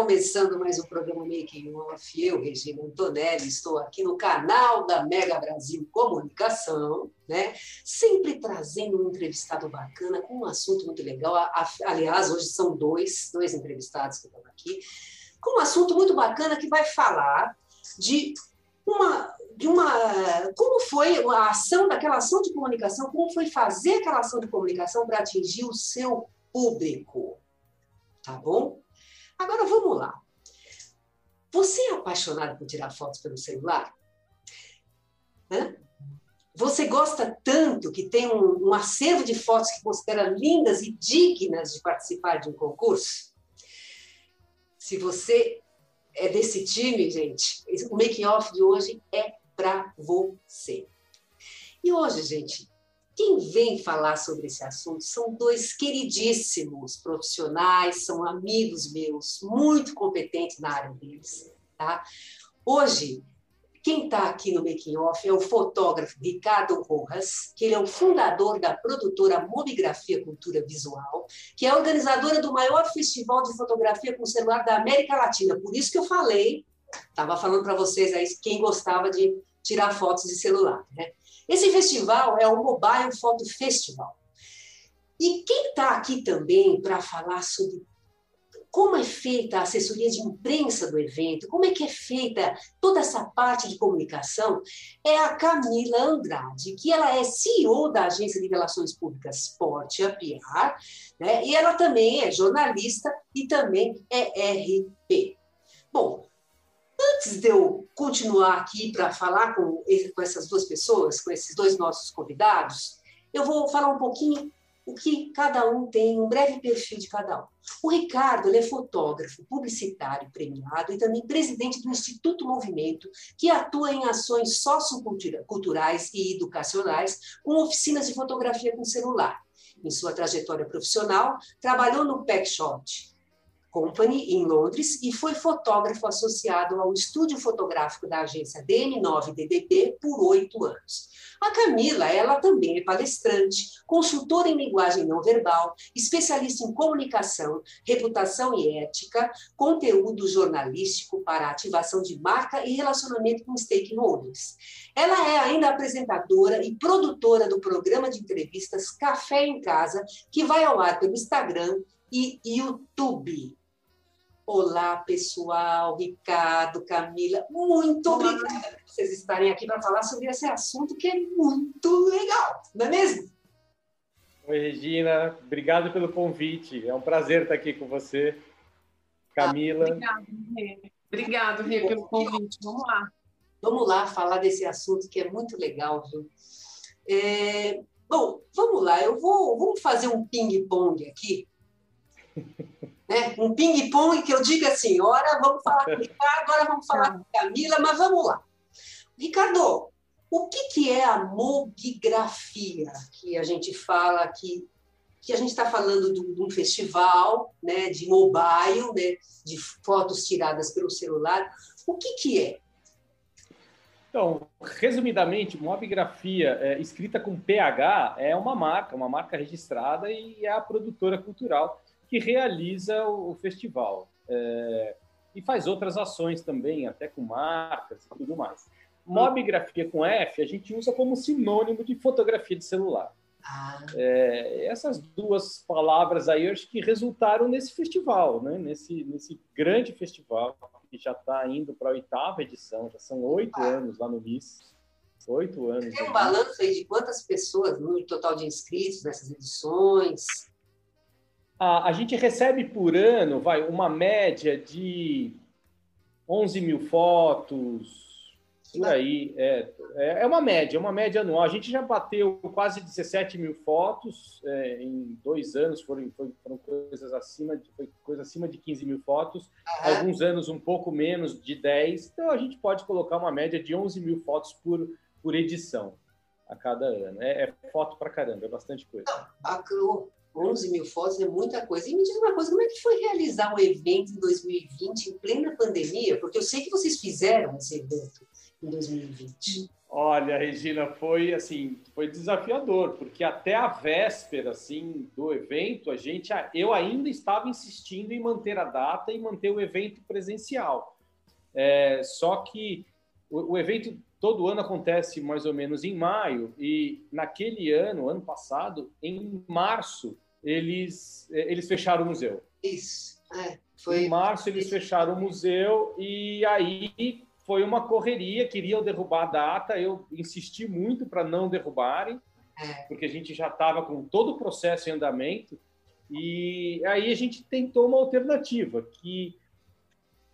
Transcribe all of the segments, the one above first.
Começando mais um programa Making Off. Eu, Regina Antonelli, estou aqui no canal da Mega Brasil Comunicação, né? Sempre trazendo um entrevistado bacana com um assunto muito legal. Aliás, hoje são dois, dois entrevistados que estão aqui, com um assunto muito bacana que vai falar de uma, de uma como foi a ação daquela ação de comunicação, como foi fazer aquela ação de comunicação para atingir o seu público. Tá bom? Agora vamos lá. Você é apaixonado por tirar fotos pelo celular? Hã? Você gosta tanto que tem um, um acervo de fotos que considera lindas e dignas de participar de um concurso? Se você é desse time, gente, o making off de hoje é para você. E hoje, gente, quem vem falar sobre esse assunto são dois queridíssimos profissionais, são amigos meus, muito competentes na área deles. Tá? Hoje, quem está aqui no Making Off é o fotógrafo Ricardo Rojas, que ele é o fundador da produtora Mobigrafia Cultura Visual, que é organizadora do maior festival de fotografia com celular da América Latina. Por isso que eu falei, estava falando para vocês aí quem gostava de tirar fotos de celular. Né? Esse festival é o Mobile Photo Festival. E quem está aqui também para falar sobre como é feita a assessoria de imprensa do evento, como é que é feita toda essa parte de comunicação, é a Camila Andrade, que ela é CEO da Agência de Relações Públicas Porte a PR, né? e ela também é jornalista e também é RP. Bom, Antes de eu continuar aqui para falar com, com essas duas pessoas, com esses dois nossos convidados, eu vou falar um pouquinho o que cada um tem, um breve perfil de cada um. O Ricardo ele é fotógrafo, publicitário premiado e também presidente do Instituto Movimento, que atua em ações socioculturais e educacionais com oficinas de fotografia com celular. Em sua trajetória profissional, trabalhou no Shot, Company, em Londres, e foi fotógrafo associado ao estúdio fotográfico da agência DN9DDP por oito anos. A Camila, ela também é palestrante, consultora em linguagem não verbal, especialista em comunicação, reputação e ética, conteúdo jornalístico para ativação de marca e relacionamento com stakeholders. Ela é ainda apresentadora e produtora do programa de entrevistas Café em Casa, que vai ao ar pelo Instagram e YouTube. Olá, pessoal, Ricardo, Camila, muito Olá. obrigada por vocês estarem aqui para falar sobre esse assunto que é muito legal, não é mesmo? Oi, Regina, obrigado pelo convite. É um prazer estar aqui com você. Camila. Ah, obrigado, Rê. Obrigado, Rê, pelo convite. Vamos lá. Vamos lá falar desse assunto que é muito legal, viu? É, bom, vamos lá. Eu vou vamos fazer um ping-pong aqui. né? um ping-pong que eu diga assim, ora vamos falar com o Ricardo, agora vamos falar com a Camila, mas vamos lá. Ricardo, o que, que é a mobigrafia que a gente fala aqui? Que a gente está falando de, um festival né, de mobile, né, de fotos tiradas pelo celular. O que, que é? Então, resumidamente, mobigrafia é, escrita com PH é uma marca, uma marca registrada e é a produtora cultural que realiza o, festival. É, e faz outras ações também, até com marcas e tudo mais. Mobigrafia com F a gente usa como sinônimo de fotografia de celular. Ah. É, essas duas palavras aí eu acho que resultaram nesse festival, né? nesse, nesse grande festival que já está indo para a oitava edição, já são oito ah. anos lá no MIS. Oito anos. Tem um balanço aí de quantas pessoas, no total de inscritos nessas edições? A, a gente recebe por ano, vai, uma média de 11 mil fotos, Por aí, é, é, é uma média, é uma média anual. A gente já bateu quase 17 mil fotos é, em dois anos, foram, foram coisas acima de, foi coisa acima de 15 mil fotos, alguns anos um pouco menos de 10, então a gente pode colocar uma média de 11 mil fotos por, por edição a cada ano. É, é foto para caramba, é bastante coisa. Não, 11 mil fotos é muita coisa. E me diz uma coisa, como é que foi realizar um evento em 2020, em plena pandemia? Porque eu sei que vocês fizeram esse evento em 2020? Olha, Regina, foi assim, foi desafiador, porque até a véspera assim do evento, a gente, eu ainda estava insistindo em manter a data e manter o evento presencial. É, só que o, o evento todo ano acontece mais ou menos em maio e naquele ano, ano passado, em março, eles eles fecharam o museu. Isso. É, foi... Em março eles fecharam o museu e aí foi uma correria, queriam derrubar a data, eu insisti muito para não derrubarem, é. porque a gente já estava com todo o processo em andamento, e aí a gente tentou uma alternativa que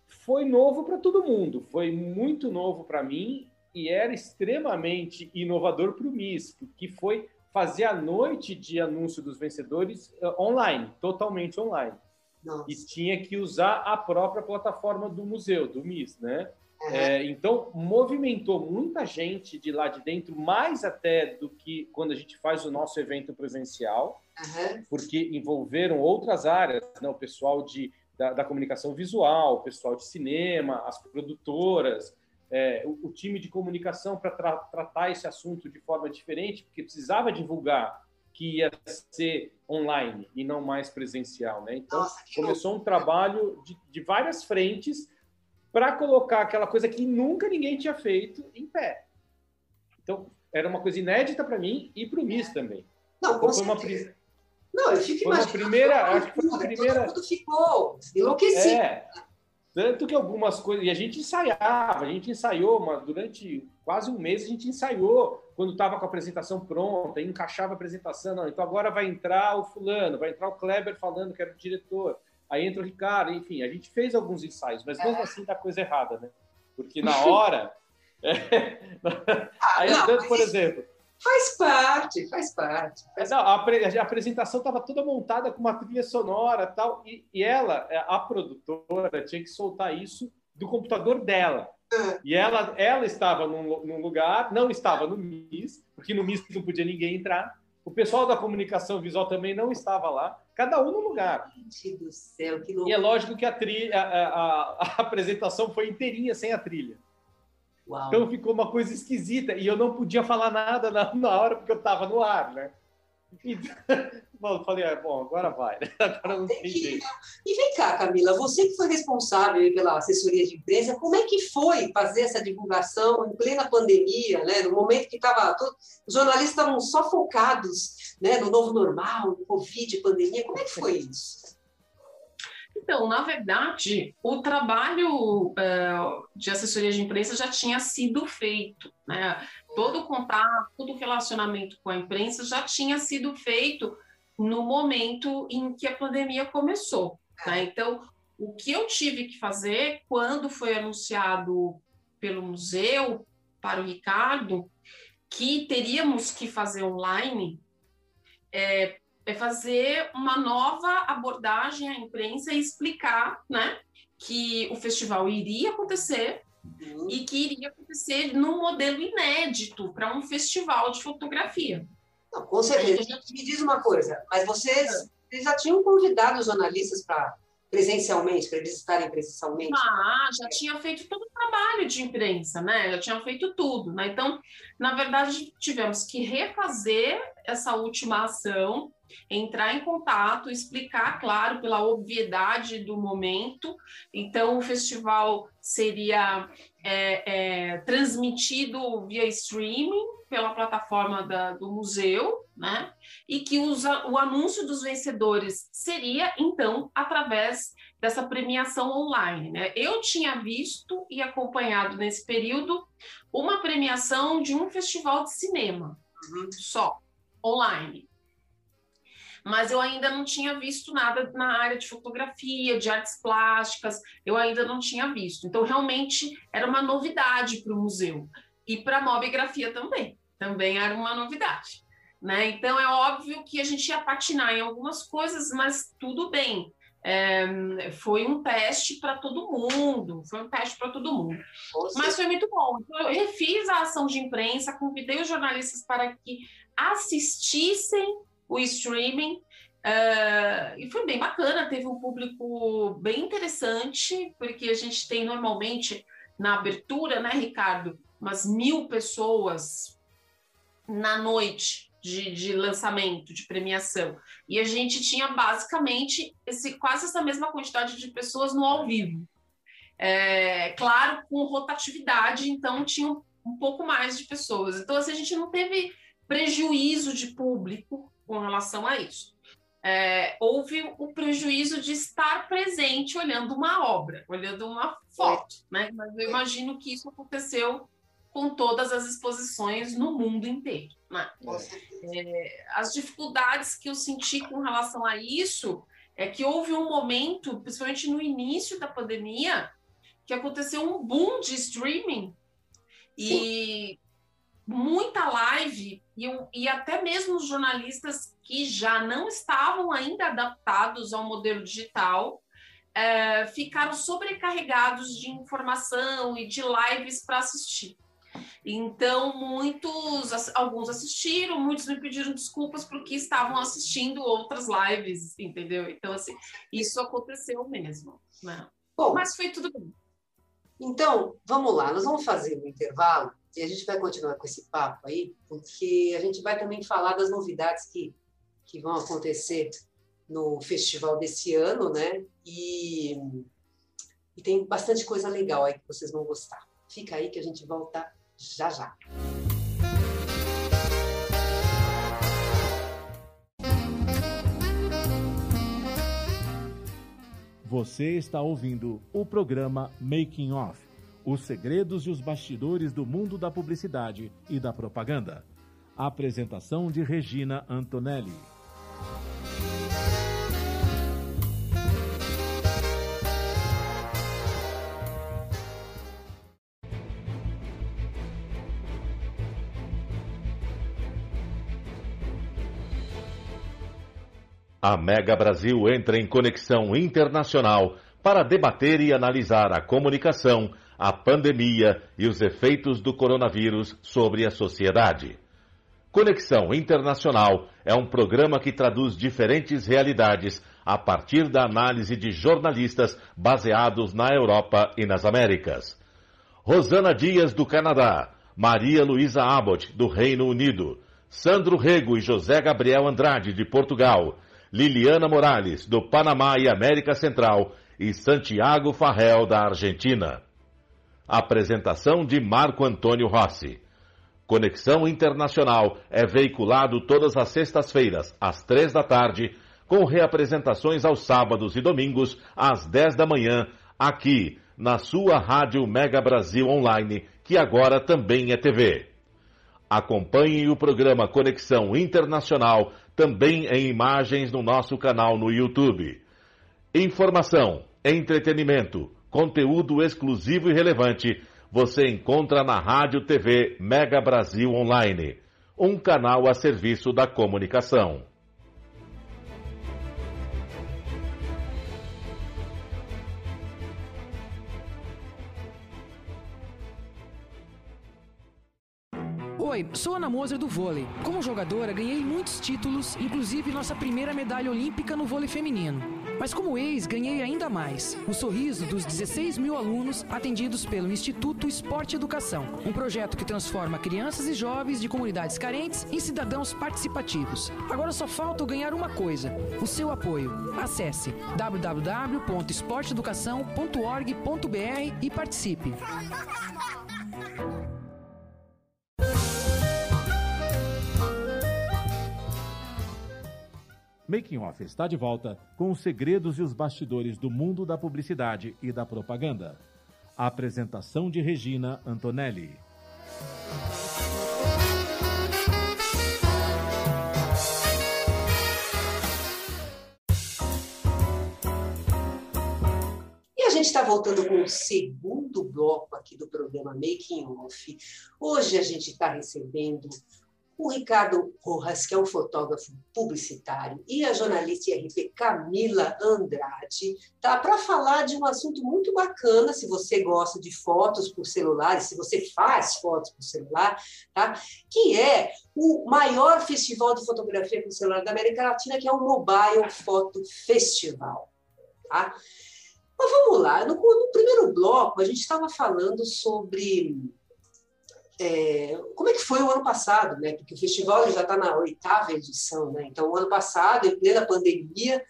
foi novo para todo mundo, foi muito novo para mim e era extremamente inovador para o MIS, que foi fazer a noite de anúncio dos vencedores uh, online, totalmente online. Nossa. E tinha que usar a própria plataforma do museu, do MIS, né? Uhum. É, então, movimentou muita gente de lá de dentro, mais até do que quando a gente faz o nosso evento presencial, uhum. porque envolveram outras áreas, né? o pessoal de, da, da comunicação visual, o pessoal de cinema, as produtoras, é, o, o, time de comunicação para tra tratar esse assunto de forma diferente, porque precisava divulgar que ia ser online e não mais presencial. Né? Então, Nossa, começou um trabalho de, de várias frentes para colocar aquela coisa que nunca ninguém tinha feito em pé. Então, era uma coisa inédita para mim e para o Miss também. Não, então, foi uma Não, eu fico foi imaginando. primeira, acho que foi a primeira. Todo mundo ficou enlouquecido. É. Tanto que algumas coisas. E a gente ensaiava, a gente ensaiou, mas durante quase um mês a gente ensaiou quando estava com a apresentação pronta, encaixava a apresentação. Não, então agora vai entrar o fulano, vai entrar o Kleber falando que era o diretor aí entra o Ricardo, enfim, a gente fez alguns ensaios, mas mesmo é. assim dá coisa errada, né? Porque na hora. é, aí, não, por exemplo. Faz parte, faz parte. Faz não, a, a, apresentação estava toda montada com uma trilha sonora tal, e, e ela, é, a produtora, tinha que soltar isso do computador dela. É. E ela, ela estava num, num, lugar, não estava no MIS, porque no MIS não podia ninguém entrar. O pessoal da comunicação visual também não estava lá, cada um no lugar. Gente do céu, que loucura. E é lógico que a, trilha, a, a, a apresentação foi inteirinha sem a trilha. Uau. Então ficou uma coisa esquisita e eu não podia falar nada na, na hora porque eu estava no ar, né? Bom, falei, ah, bom, agora vai, né? agora não tem jeito. E vem cá, Camila, você que foi responsável pela assessoria de imprensa, como é que foi fazer essa divulgação em plena pandemia, né? no momento que estava os jornalistas estavam só focados né? no novo normal, no Covid, pandemia, como é que foi isso? Então, na verdade, o trabalho é, de assessoria de imprensa já tinha sido feito, né? Todo o contato, todo o relacionamento com a imprensa já tinha sido feito no momento em que a pandemia começou. Né? Então, o que eu tive que fazer quando foi anunciado pelo museu para o Ricardo que teríamos que fazer online é, é fazer uma nova abordagem à imprensa e explicar, né, que o festival iria acontecer uhum. e que iria acontecer num modelo inédito para um festival de fotografia. Não, com certeza. Gente... Me diz uma coisa, mas vocês, é. vocês já tinham convidado os jornalistas para presencialmente, para eles estarem presencialmente? Ah, já tinha feito todo o trabalho de imprensa, né? Já tinha feito tudo, né? Então, na verdade, tivemos que refazer essa última ação, entrar em contato, explicar, claro, pela obviedade do momento. Então, o festival seria é, é, transmitido via streaming pela plataforma da, do museu, né? E que usa, o anúncio dos vencedores seria, então, através dessa premiação online, né? Eu tinha visto e acompanhado nesse período uma premiação de um festival de cinema, uhum. só, online. Mas eu ainda não tinha visto nada na área de fotografia, de artes plásticas, eu ainda não tinha visto. Então, realmente, era uma novidade para o museu. E para a mobigrafia também, também era uma novidade. Né? Então, é óbvio que a gente ia patinar em algumas coisas, mas tudo bem. É, foi um teste para todo mundo, foi um teste para todo mundo. Mas foi muito bom. Então, eu refiz a ação de imprensa, convidei os jornalistas para que assistissem o streaming. Uh, e foi bem bacana, teve um público bem interessante, porque a gente tem normalmente na abertura, né, Ricardo, umas mil pessoas na noite de, de, lançamento, de premiação. E a gente tinha basicamente esse, quase essa mesma quantidade de pessoas no ao vivo. É, claro, com rotatividade, então tinha um, um pouco mais de pessoas. Então, assim, a gente não teve prejuízo de público com relação a isso. É, houve o prejuízo de estar presente olhando uma obra, olhando uma foto, né? Mas eu imagino que isso aconteceu com todas as exposições no mundo inteiro. Né? É, as dificuldades que eu senti com relação a isso é que houve um momento, principalmente no início da pandemia, que aconteceu um boom de streaming e muita live e, e até mesmo os jornalistas que já não estavam ainda adaptados ao modelo digital é, ficaram sobrecarregados de informação e de lives para assistir. Então, muitos, alguns assistiram, muitos me pediram desculpas porque estavam assistindo outras lives, entendeu? Então, assim, isso aconteceu mesmo. Né? Bom, Mas foi tudo bem. Então, vamos lá, nós vamos fazer um intervalo e a gente vai continuar com esse papo aí, porque a gente vai também falar das novidades que, que vão acontecer no festival desse ano, né? E, e tem bastante coisa legal aí que vocês vão gostar. Fica aí que a gente volta já já. Você está ouvindo o programa Making Off os segredos e os bastidores do mundo da publicidade e da propaganda. Apresentação de Regina Antonelli. A Mega Brasil entra em conexão internacional para debater e analisar a comunicação a pandemia e os efeitos do coronavírus sobre a sociedade. Conexão Internacional é um programa que traduz diferentes realidades a partir da análise de jornalistas baseados na Europa e nas Américas. Rosana Dias, do Canadá, Maria Luísa Abbott, do Reino Unido, Sandro Rego e José Gabriel Andrade, de Portugal, Liliana Morales, do Panamá e América Central, e Santiago Farrell, da Argentina. Apresentação de Marco Antônio Rossi. Conexão Internacional é veiculado todas as sextas-feiras, às três da tarde, com reapresentações aos sábados e domingos, às dez da manhã, aqui, na sua Rádio Mega Brasil Online, que agora também é TV. Acompanhe o programa Conexão Internacional também em imagens no nosso canal no YouTube. Informação, entretenimento, Conteúdo exclusivo e relevante você encontra na Rádio TV Mega Brasil Online, um canal a serviço da comunicação. Oi, sou Ana Moser do vôlei. Como jogadora, ganhei muitos títulos, inclusive nossa primeira medalha olímpica no vôlei feminino. Mas como ex, ganhei ainda mais: o sorriso dos 16 mil alunos atendidos pelo Instituto Esporte Educação, um projeto que transforma crianças e jovens de comunidades carentes em cidadãos participativos. Agora só falta ganhar uma coisa: o seu apoio. Acesse www.esporteeducação.org.br e participe. Making Off está de volta com os segredos e os bastidores do mundo da publicidade e da propaganda. A apresentação de Regina Antonelli. E a gente está voltando com o segundo bloco aqui do programa Making Off. Hoje a gente está recebendo o Ricardo Rojas, que é um fotógrafo publicitário, e a jornalista IRP Camila Andrade, tá? Para falar de um assunto muito bacana, se você gosta de fotos por celular, se você faz fotos por celular, tá? Que é o maior festival de fotografia por celular da América Latina, que é o Mobile Photo Festival, tá? Mas vamos lá, no, no primeiro bloco a gente estava falando sobre é, como é que foi o ano passado, né? Porque o festival já está na oitava edição, né? Então, o ano passado, em plena pandemia,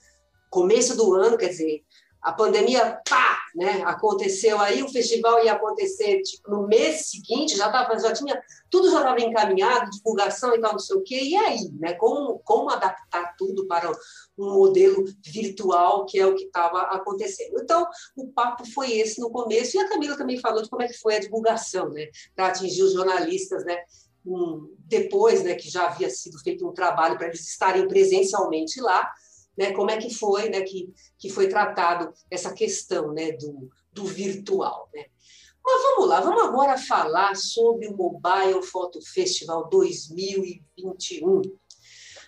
começo do ano, quer dizer, a pandemia, pá, né, aconteceu aí, o festival ia acontecer tipo, no mês seguinte, já, tava, já tinha, tudo já estava encaminhado, divulgação e tal, não sei o quê, e aí, né, como, como adaptar tudo para um modelo virtual, que é o que estava acontecendo. Então, o papo foi esse no começo, e a Camila também falou de como é que foi a divulgação, né, para atingir os jornalistas, né, um, depois, né, que já havia sido feito um trabalho para eles estarem presencialmente lá, né, como é que foi né, que, que foi tratado essa questão né, do, do virtual. Né? Mas vamos lá, vamos agora falar sobre o Mobile Photo Festival 2021.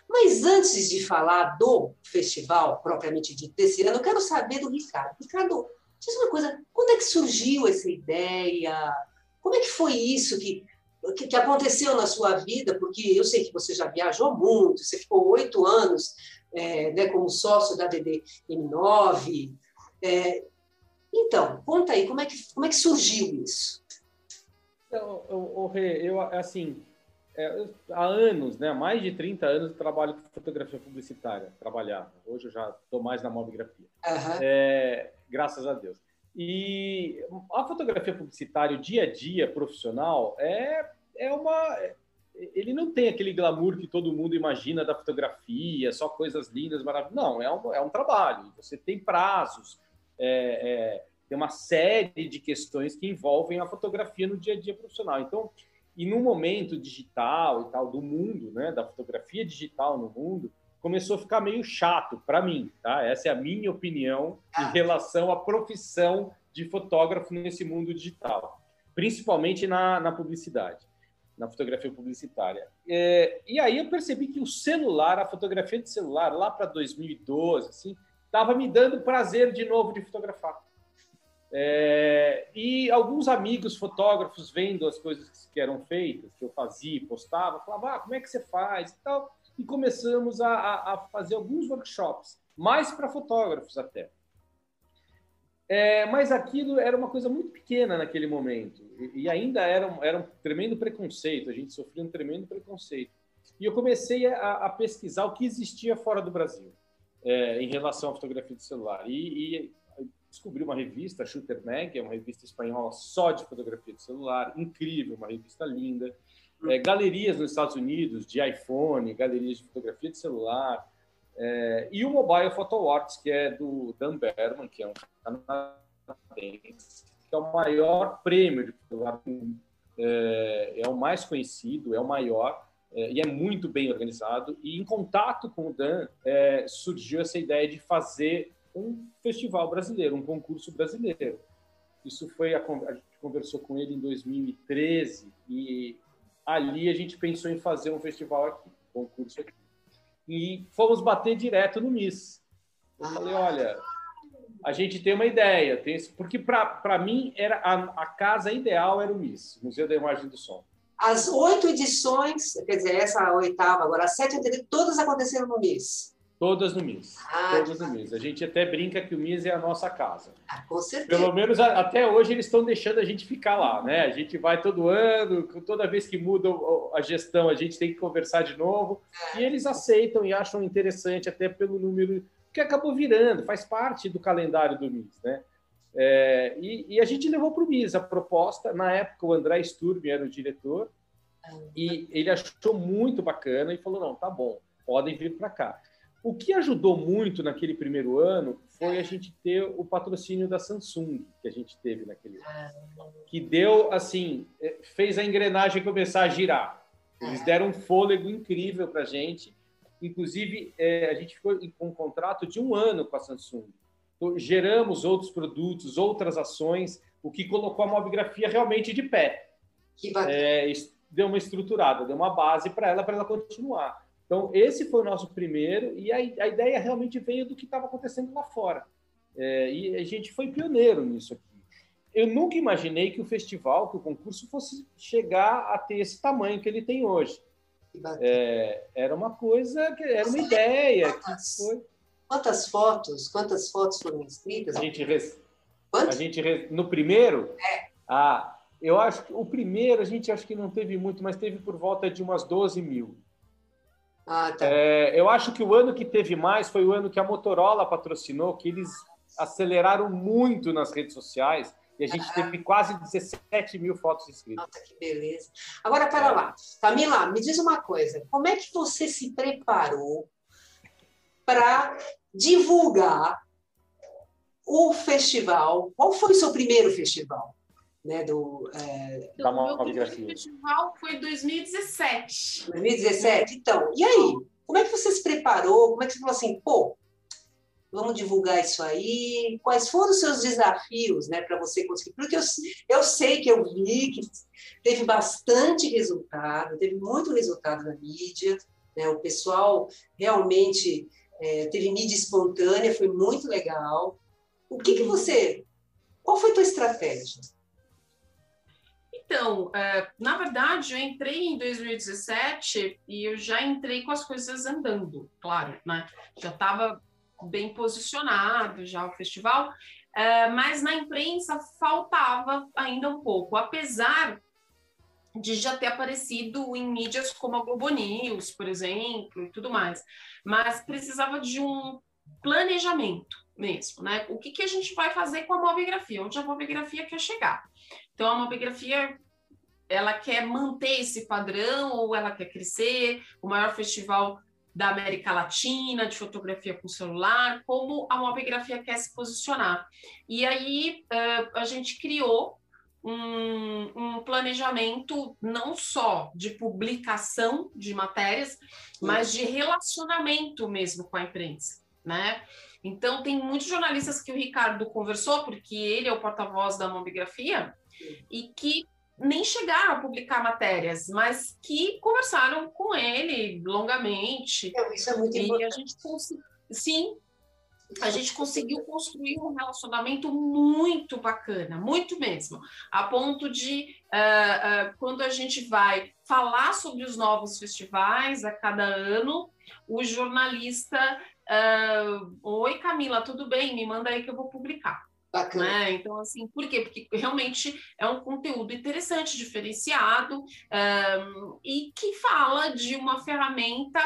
Mas antes de falar do festival propriamente dito desse ano, eu quero saber do Ricardo. Ricardo, diz uma coisa, quando é que surgiu essa ideia? Como é que foi isso que, que, que aconteceu na sua vida? Porque eu sei que você já viajou muito, você ficou oito anos é, né, como sócio da DDM9. É, então, conta aí, como é que, como é que surgiu isso? Eu, eu, eu assim, é, há anos, né, mais de 30 anos, eu trabalho com fotografia publicitária, trabalhava. Hoje eu já estou mais na mobigrafia. Uhum. Graças a Deus. E a fotografia publicitária, o dia a dia profissional, é, é uma ele não tem aquele glamour que todo mundo imagina da fotografia, só coisas lindas, maravilhosas. Não, é um, é um trabalho. Você tem prazos, é, é, tem uma série de questões que envolvem a fotografia no dia a dia profissional. Então, e no momento digital e tal do mundo, né, da fotografia digital no mundo, começou a ficar meio chato para mim, tá? Essa é a minha opinião em ah. relação à profissão de fotógrafo nesse mundo digital, principalmente na, na publicidade na fotografia publicitária. É, e aí eu percebi que o celular, a fotografia de celular, lá para 2012, assim, estava me dando prazer de novo de fotografar. É, e alguns amigos fotógrafos vendo as coisas que eram feitas, que eu fazia, postava, falavam, ah, como é que você faz e tal. E começamos a, a fazer alguns workshops, mais para fotógrafos até. É, mas aquilo era uma coisa muito pequena naquele momento. E, e ainda era um, era um, tremendo preconceito, a gente sofria um tremendo preconceito. E eu comecei a, a pesquisar o que existia fora do Brasil é, em relação à fotografia de celular. E, e, descobri uma revista, Shooter Mag, é uma revista espanhola só de fotografia de celular, incrível, uma revista linda. É, galerias nos Estados Unidos de iPhone, galerias de fotografia de celular. É, e o Mobile Photo Arts, que é do Dan Berman, que é um canadense, que é o maior prêmio de fotografia, é, é, o mais conhecido, é o maior, é, e é muito bem organizado. E em contato com o Dan, é, surgiu essa ideia de fazer um festival brasileiro, um concurso brasileiro. Isso foi, a, a gente conversou com ele em 2013, e ali a gente pensou em fazer um festival aqui, um concurso aqui e fomos bater direto no Miss. Eu falei, olha, a gente tem uma ideia, tem esse... porque para mim era a, a, casa ideal era o Miss, Museu da Imagem do Som. As oito edições, quer dizer, essa oitava, agora as sete, todas aconteceram no Miss. Todas no MIS. Ah, todas no MIS. A gente até brinca que o MIS é a nossa casa. Ah, com certeza. Pelo menos até hoje eles estão deixando a gente ficar lá, né? A gente vai todo ano, toda vez que muda a gestão, a gente tem que conversar de novo. É. E eles aceitam e acham interessante, até pelo número que acabou virando, faz parte do calendário do MIS, né? É, e, e, a gente levou para o MIS a proposta. Na época, o André Sturm era o diretor, ah. e ele achou muito bacana e falou: não, tá bom, podem vir para cá. O que ajudou muito naquele primeiro ano foi a gente ter o patrocínio da Samsung que a gente teve naquele ano, que deu assim, é, fez a engrenagem começar a girar. Eles deram um fôlego incrível para a gente. Inclusive, é, a gente ficou com um contrato de um ano com a Samsung. Então, geramos outros produtos, outras ações, o que colocou a mobigrafia realmente de pé. É, deu uma estruturada, deu uma base para ela, para ela continuar. Então, esse foi o nosso primeiro, e a, a ideia realmente veio do que estava acontecendo lá fora. É, e a gente foi pioneiro nisso aqui. Eu nunca imaginei que o festival, que o concurso fosse chegar a ter esse tamanho que ele tem hoje. É, era uma coisa, que era uma ideia que foi. Quantas fotos, quantas fotos foram inscritas? A gente, res... a gente res... no primeiro, é. ah, eu acho que o primeiro a gente acho que não teve muito, mas teve por volta de umas 12 mil. Ah, tá. É, eu acho que o ano que teve mais foi o ano que a Motorola patrocinou, que eles aceleraram muito nas redes sociais e a gente ah. teve quase 17 mil fotos inscritas. Nossa, que beleza. Agora, para lá. Camila, me diz uma coisa. Como é que você se preparou para divulgar o festival? Qual foi o seu primeiro festival? Né, do, é... Da então, o meu festival foi 2017. 2017? Então, e aí? Como é que você se preparou? Como é que você falou assim, pô, vamos divulgar isso aí? Quais foram os seus desafios né, para você conseguir? Porque eu, eu sei que eu vi que teve bastante resultado, teve muito resultado na mídia, né, o pessoal realmente é, teve mídia espontânea, foi muito legal. O que, que você. Qual foi a tua estratégia? Então, é, na verdade, eu entrei em 2017 e eu já entrei com as coisas andando, claro, né? Já estava bem posicionado já o festival, é, mas na imprensa faltava ainda um pouco, apesar de já ter aparecido em mídias como a Globo News, por exemplo, e tudo mais. Mas precisava de um planejamento mesmo, né? O que, que a gente vai fazer com a mobigrafia? Onde a mobigrafia quer chegar? Então, a mobigrafia ela quer manter esse padrão ou ela quer crescer? O maior festival da América Latina de fotografia com celular, como a mobigrafia quer se posicionar. E aí uh, a gente criou um, um, planejamento não só de publicação de matérias, mas de relacionamento mesmo com a imprensa, né? Então, tem muitos jornalistas que o Ricardo conversou, porque ele é o porta-voz da mobigrafia, e que nem chegaram a publicar matérias, mas que conversaram com ele longamente. Isso é muito e importante. A gente sim, a gente conseguiu construir um relacionamento muito bacana, muito mesmo, a ponto de uh, uh, quando a gente vai falar sobre os novos festivais a cada ano, o jornalista, uh, oi Camila, tudo bem? Me manda aí que eu vou publicar. Bacana. Né? Então, assim, por quê? Porque realmente é um conteúdo interessante, diferenciado um, e que fala de uma ferramenta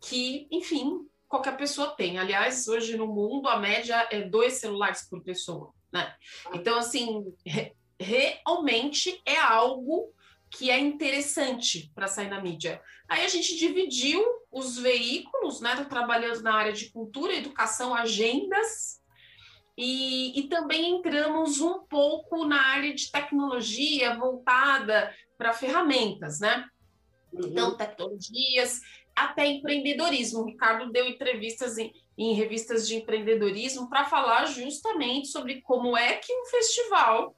que, enfim, qualquer pessoa tem. Aliás, hoje no mundo a média é dois celulares por pessoa, né? Então, assim, re realmente é algo que é interessante para sair na mídia. Aí a gente dividiu os veículos, né? Tô trabalhando na área de cultura, educação, agendas, e, e também entramos um pouco na área de tecnologia voltada para ferramentas, né? Uhum. Então, tecnologias, até empreendedorismo. O Ricardo deu entrevistas em, em revistas de empreendedorismo para falar justamente sobre como é que um festival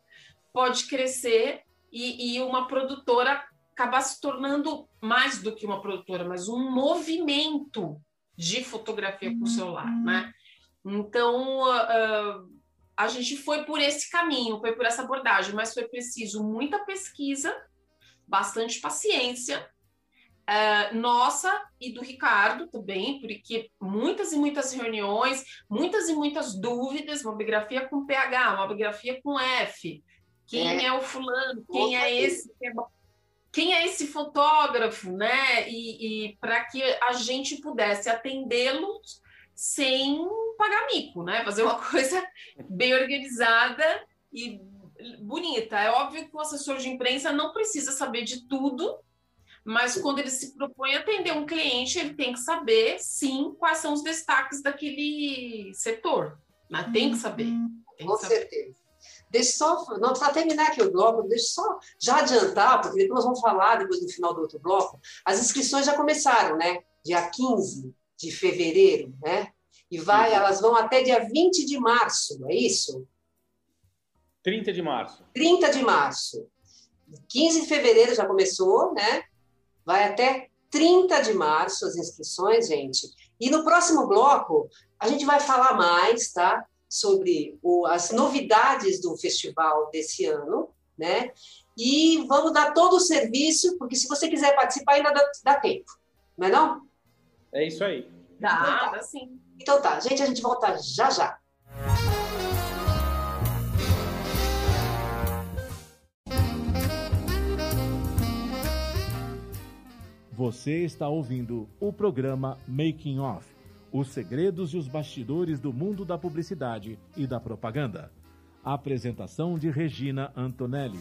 pode crescer e, e, uma produtora acabar se tornando mais do que uma produtora, mas um movimento de fotografia com celular, né? Então, uh, a gente foi por esse caminho, foi por essa abordagem, mas foi preciso muita pesquisa, bastante paciência, Uh, nossa e do Ricardo também, porque muitas e muitas reuniões, muitas e muitas dúvidas, mobigrafia com PH, mobigrafia com F, quem é, é o fulano, quem é esse, quem é esse fotógrafo, né? E, e para que a gente pudesse atendê-los sem pagar mico, né? Fazer uma coisa bem organizada e bonita. É óbvio que o assessor de imprensa não precisa saber de tudo, mas quando ele se propõe a atender um cliente, ele tem que saber, sim, quais são os destaques daquele setor. Mas tem que saber. Tem que Com saber. certeza. Deixa só, não para terminar aqui o bloco, deixa só já adiantar, porque depois nós vamos falar, depois no final do outro bloco, as inscrições já começaram, né? Dia 15 de fevereiro, né? E vai, elas vão até dia 20 de março, é isso? 30 de março. 30 de março. 15 de fevereiro já começou, né? Vai até 30 de março as inscrições, gente. E no próximo bloco, a gente vai falar mais, tá? Sobre o, as novidades do festival desse ano, né? E vamos dar todo o serviço, porque se você quiser participar, ainda dá, dá tempo, não é não? É isso aí. Dá, então, tá. dá sim. Então tá, gente, a gente volta já já. Você está ouvindo o programa Making Off os segredos e os bastidores do mundo da publicidade e da propaganda. Apresentação de Regina Antonelli.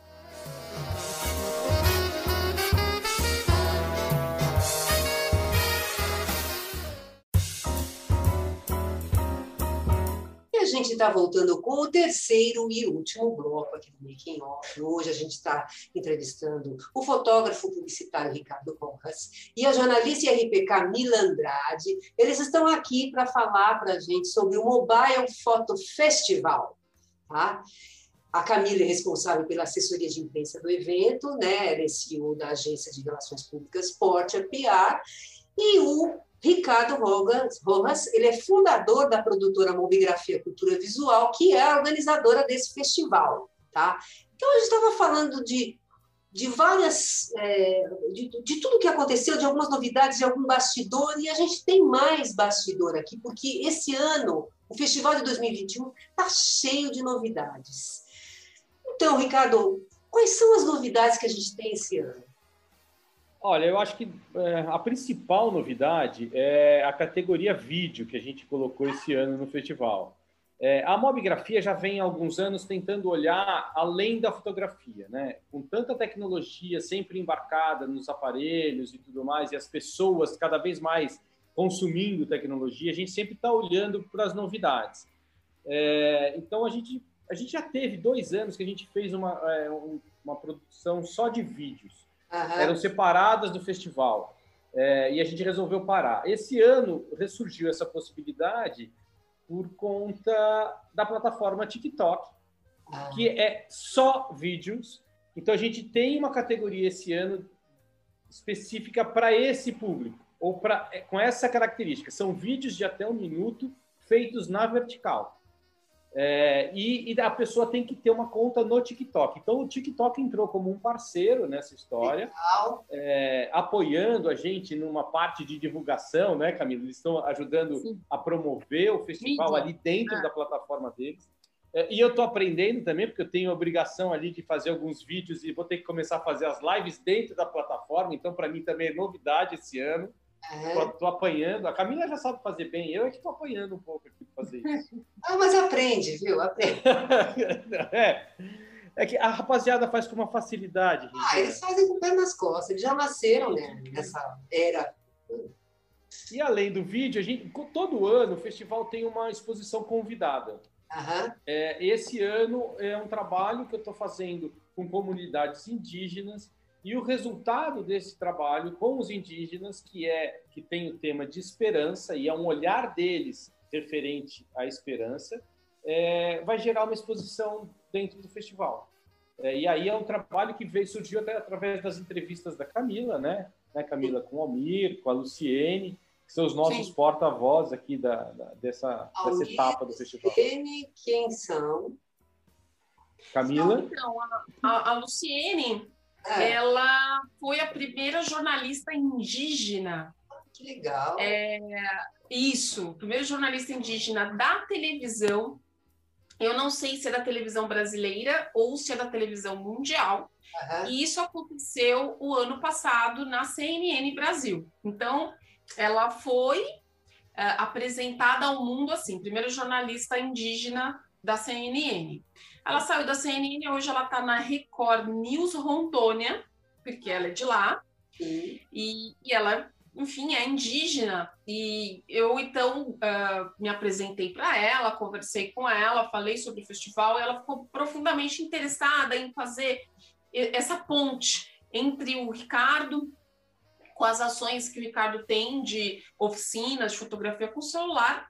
Gente está voltando com o terceiro e último bloco aqui do Making Off. Hoje a gente está entrevistando o fotógrafo publicitário Ricardo Rojas e a jornalista RP Camila Andrade. Eles estão aqui para falar para a gente sobre o Mobile Photo Festival. Tá? A Camila é responsável pela assessoria de imprensa do evento, né? Ela é CEO da agência de relações públicas Portia PR, e o Ricardo Rojas, ele é fundador da produtora Mobigrafia Cultura Visual, que é a organizadora desse festival, tá? Então, a gente estava falando de, de várias, é, de, de tudo que aconteceu, de algumas novidades, de algum bastidor, e a gente tem mais bastidor aqui, porque esse ano, o Festival de 2021 está cheio de novidades. Então, Ricardo, quais são as novidades que a gente tem esse ano? Olha, eu acho que é, a principal novidade é a categoria vídeo que a gente colocou esse ano no festival. É, a mobigrafia já vem há alguns anos tentando olhar além da fotografia, né? Com tanta tecnologia sempre embarcada nos aparelhos e tudo mais, e as pessoas cada vez mais consumindo tecnologia, a gente sempre está olhando para as novidades. É, então a gente a gente já teve dois anos que a gente fez uma, uma produção só de vídeos Uhum. Eram separadas do festival. É, e a gente resolveu parar. Esse ano ressurgiu essa possibilidade por conta da plataforma TikTok, uhum. que é só vídeos. Então a gente tem uma categoria esse ano específica para esse público, ou pra, é, com essa característica. São vídeos de até um minuto feitos na vertical. É, e, e, a pessoa tem que ter uma conta no TikTok. Então, o TikTok entrou como um parceiro nessa história, é, apoiando a gente numa parte de divulgação, né, Camila? Eles estão ajudando Sim. a promover o festival Mídia. ali dentro é. da plataforma deles. É, e eu estou aprendendo também, porque eu tenho a obrigação ali de fazer alguns vídeos e vou ter que começar a fazer as lives dentro da plataforma. Então, para mim também é novidade esse ano. Estou apanhando. A Camila já sabe fazer bem, eu é que estou apanhando um pouco aqui fazer isso. ah, mas aprende, viu? Aprende. é. É que a rapaziada faz com uma facilidade. Ah, eles fazem com o pé nas costas, eles já nasceram né, nessa era. E além do vídeo, a gente, todo ano o festival tem uma exposição convidada. Uhum. É, esse ano é um trabalho que eu estou fazendo com comunidades indígenas e o resultado desse trabalho com os indígenas, que é que tem o tema de esperança e é um olhar deles referente à esperança, é, vai gerar uma exposição dentro do festival. É, e aí é um trabalho que veio, surgiu até através das entrevistas da Camila, né? né Camila com o Almir, com a Luciene, que são os nossos porta-voz aqui da, da dessa, Almir, dessa etapa do festival. Luciene, quem são? Camila? Então, a, a, a Luciene é. Ela foi a primeira jornalista indígena. Que legal. É, isso, primeira jornalista indígena da televisão. Eu não sei se é da televisão brasileira ou se é da televisão mundial. Uhum. E isso aconteceu o ano passado na CNN Brasil. Então, ela foi uh, apresentada ao mundo assim, primeira jornalista indígena da CNN. Ela saiu da CNN, hoje ela está na Record News Rondônia, porque ela é de lá. E, e ela, enfim, é indígena. E eu, então, uh, me apresentei para ela, conversei com ela, falei sobre o festival, e ela ficou profundamente interessada em fazer essa ponte entre o Ricardo, com as ações que o Ricardo tem de oficinas de fotografia com celular,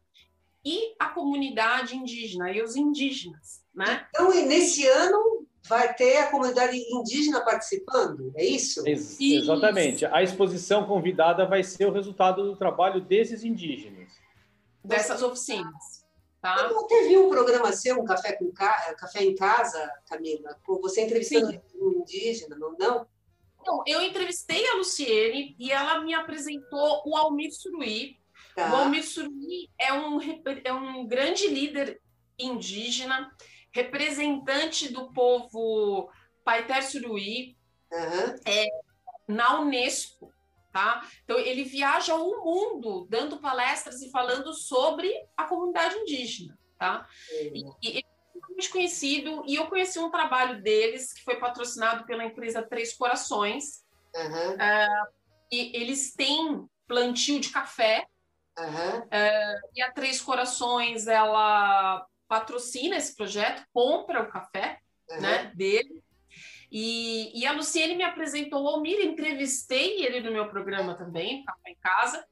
e a comunidade indígena e os indígenas, né? Então, nesse ano vai ter a comunidade indígena participando, é isso? Ex exatamente. A exposição convidada vai ser o resultado do trabalho desses indígenas. Dessas oficinas. Tá? Não teve um programa seu, um café, com ca... café em casa, Camila, com você entrevistando Sim. um indígena, não? não? Não, eu entrevistei a Luciene e ela me apresentou o Almir Suruí, Tá. O Almir Surui é um, é um grande líder indígena, representante do povo Paiter Suruí, uhum. é, na Unesco. Tá? Então, ele viaja o mundo dando palestras e falando sobre a comunidade indígena. Tá? Uhum. E, e é muito conhecido, e eu conheci um trabalho deles que foi patrocinado pela empresa Três Corações. Uhum. Uh, e eles têm plantio de café Uhum. É, e a Três Corações, ela patrocina esse projeto, compra o café uhum. né, dele. E, e, a Luciene me apresentou o Almir, entrevistei ele no meu programa também, Café em Casa.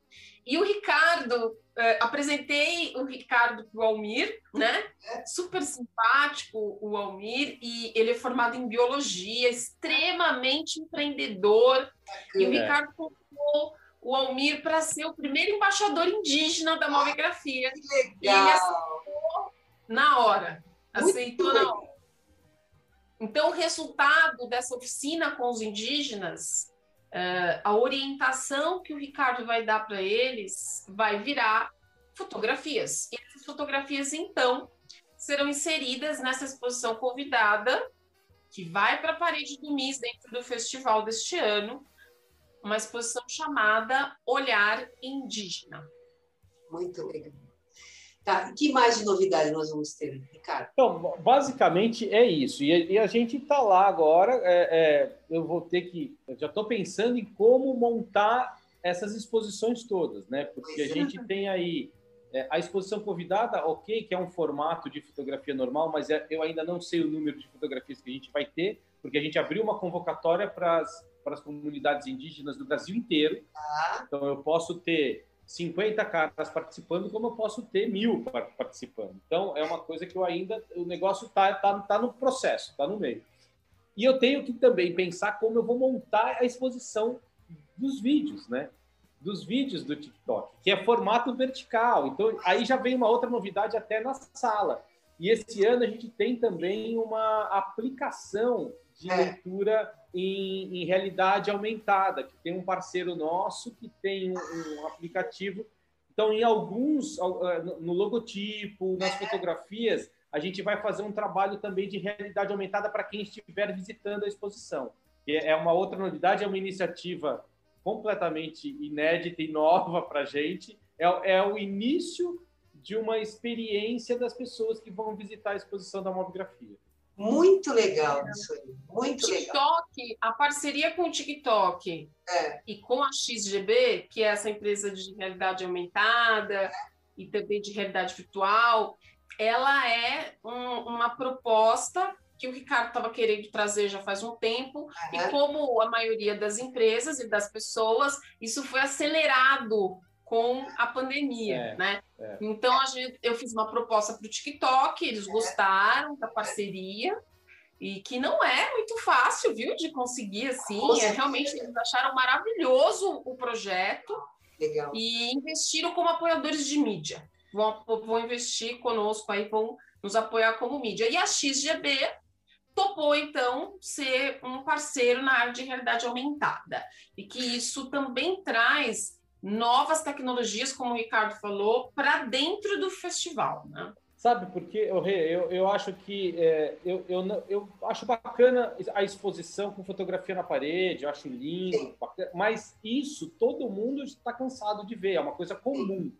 E o Ricardo, é, apresentei o Ricardo para o Almir, né? É. Super simpático o Almir, e ele é formado em biologia, extremamente empreendedor. E o Ricardo contou o Almir para ser o primeiro embaixador indígena da movigrafia. Que legal! Na hora. Aceitou na hora. Então, o resultado dessa oficina com os indígenas, uh, a orientação que o Ricardo vai dar para eles vai virar fotografias. E essas fotografias, então, serão inseridas nessa exposição convidada, que vai para a parede do MIS dentro do festival deste ano, uma exposição chamada Olhar Indígena. Muito legal. Tá, que mais de novidade nós vamos ter, Ricardo? Então, basicamente é isso. E, a gente está lá agora. É, é, eu vou ter que. já estou pensando em como montar essas exposições todas, né? Porque a gente tem aí é, a exposição convidada, ok, que é um formato de fotografia normal, mas é, eu ainda não sei o número de fotografias que a gente vai ter, porque a gente abriu uma convocatória para as para as comunidades indígenas do Brasil inteiro. Ah. Então, eu posso ter 50 caras participando, como eu posso ter mil participando. Então, é uma coisa que eu ainda. O negócio está tá, tá no processo, está no meio. E eu tenho que também pensar como eu vou montar a exposição dos vídeos, né? Dos vídeos do TikTok, que é formato vertical. Então, aí já vem uma outra novidade até na sala. E esse ano a gente tem também uma aplicação de é. leitura em, em, realidade aumentada, que tem um parceiro nosso que tem um, um aplicativo. Então, em alguns, eh, no logotipo, nas fotografias, a gente vai fazer um trabalho também de realidade aumentada para quem estiver visitando a exposição. É uma outra novidade, é uma iniciativa completamente inédita e nova para a gente. É, é o início de uma experiência das pessoas que vão visitar a exposição da mobigrafia. Muito legal isso aí, muito TikTok, legal. a parceria com o TikTok é. e com a XGB, que é essa empresa de realidade aumentada e também de realidade virtual, ela é um, uma proposta que o Ricardo estava querendo trazer já faz um tempo, uhum. e como a maioria das empresas e das pessoas, isso foi acelerado com a pandemia, é, né? É. Então a gente, eu fiz uma proposta para o TikTok, eles é. gostaram da parceria e que não é muito fácil, viu, de conseguir assim. É, realmente eles acharam maravilhoso o projeto Legal. e investiram como apoiadores de mídia. Vão, vão investir conosco aí, vão nos apoiar como mídia. E a XGB topou então ser um parceiro na área de realidade aumentada e que isso também traz novas tecnologias, como o Ricardo falou, para dentro do festival, né? Sabe, porque eu, eu, eu acho que é, eu, eu, eu acho bacana a exposição com fotografia na parede, eu acho lindo, bacana, mas isso todo mundo está cansado de ver, é uma coisa comum.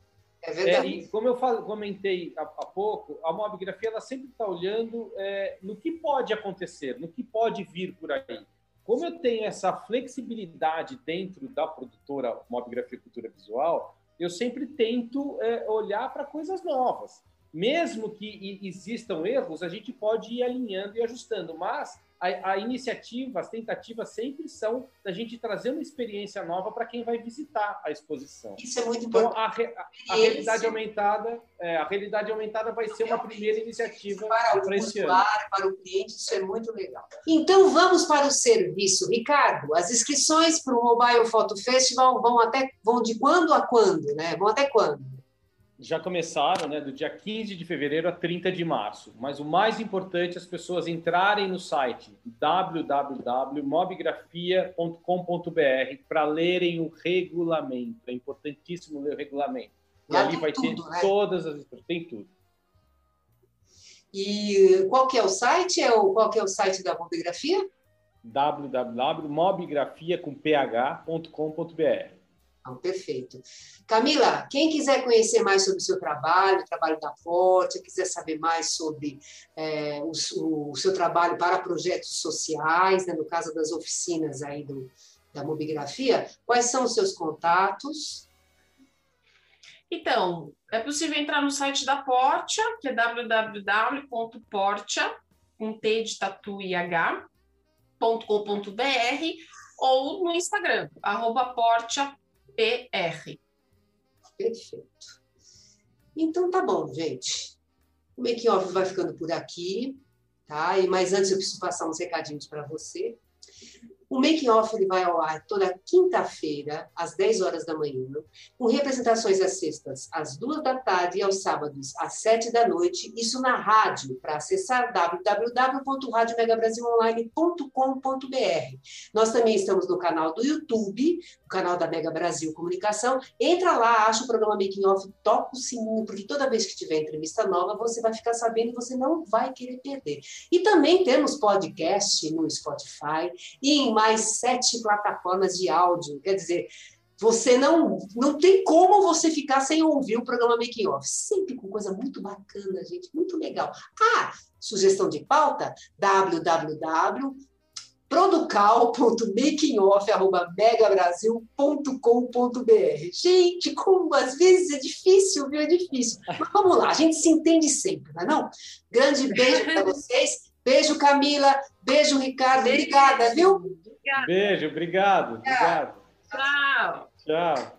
É verdade. É, e como eu falo, comentei há, há, pouco, a mobigrafia ela sempre está olhando é, no que pode acontecer, no que pode vir por aí. Como eu tenho essa flexibilidade dentro da produtora Mobigrafia Cultura Visual, eu sempre tento é, olhar para coisas novas. Mesmo que existam erros, a gente pode ir alinhando e ajustando, mas a, a, iniciativa, as tentativas sempre são da gente trazer uma experiência nova para quem vai visitar a exposição. Isso é muito importante. Então, a, a, a realidade aumentada, é, a realidade aumentada vai ser uma primeira iniciativa para o esse ano. para o cliente, isso é muito legal. Então vamos para o serviço, Ricardo. As inscrições para o Mobile Photo Festival vão até vão de quando a quando, né? Vão até quando? Já começaram, né, do dia 15 de fevereiro a 30 de março. Mas o mais importante é as pessoas entrarem no site www.mobigrafia.com.br para lerem o regulamento. É importantíssimo ler o regulamento. E ali vai tudo, ter né? todas as tem tudo. E qual que é o site? É o, qual que é o site da mobigrafia? www.mobigrafia.com.br então, perfeito. Camila, quem quiser conhecer mais sobre o seu trabalho, o trabalho da Forte, quiser saber mais sobre é, o, o, seu trabalho para projetos sociais, né, no caso das oficinas aí do, da mobigrafia, quais são os seus contatos? Então, é possível entrar no site da Portia, que é www.portia, com T de tatu e H, .com.br, ou no Instagram, arroba portia PR. Perfeito. Então tá bom, gente. O Making Off vai ficando por aqui, tá? E mas antes eu preciso passar uns recadinhos para você. O Making Off ele vai ao ar toda quinta-feira, às 10 horas da manhã, com representações às sextas, às 2 da tarde e aos sábados, às 7 da noite, isso na rádio, para acessar www.radiomegabrasilonline.com.br. Nós também estamos no canal do YouTube, canal da Mega Brasil Comunicação. Entra lá, acha o programa Making Off, toca o sininho, porque toda vez que tiver entrevista nova, você vai ficar sabendo e você não vai querer perder. E também temos podcast no Spotify e em mais sete plataformas de áudio. Quer dizer, você não não tem como você ficar sem ouvir o programa Making Off. Sempre com coisa muito bacana, gente, muito legal. Ah, sugestão de pauta? www producal.makingoff.megabrasil.com.br. Gente, como às vezes é difícil, viu? É difícil. Mas vamos lá, a gente se entende sempre, não é não? Grande beijo para vocês. Beijo, Camila. Beijo, Ricardo. Beijo. Obrigada, viu? Obrigada. Beijo, obrigado. Obrigado. Tchau. Tchau.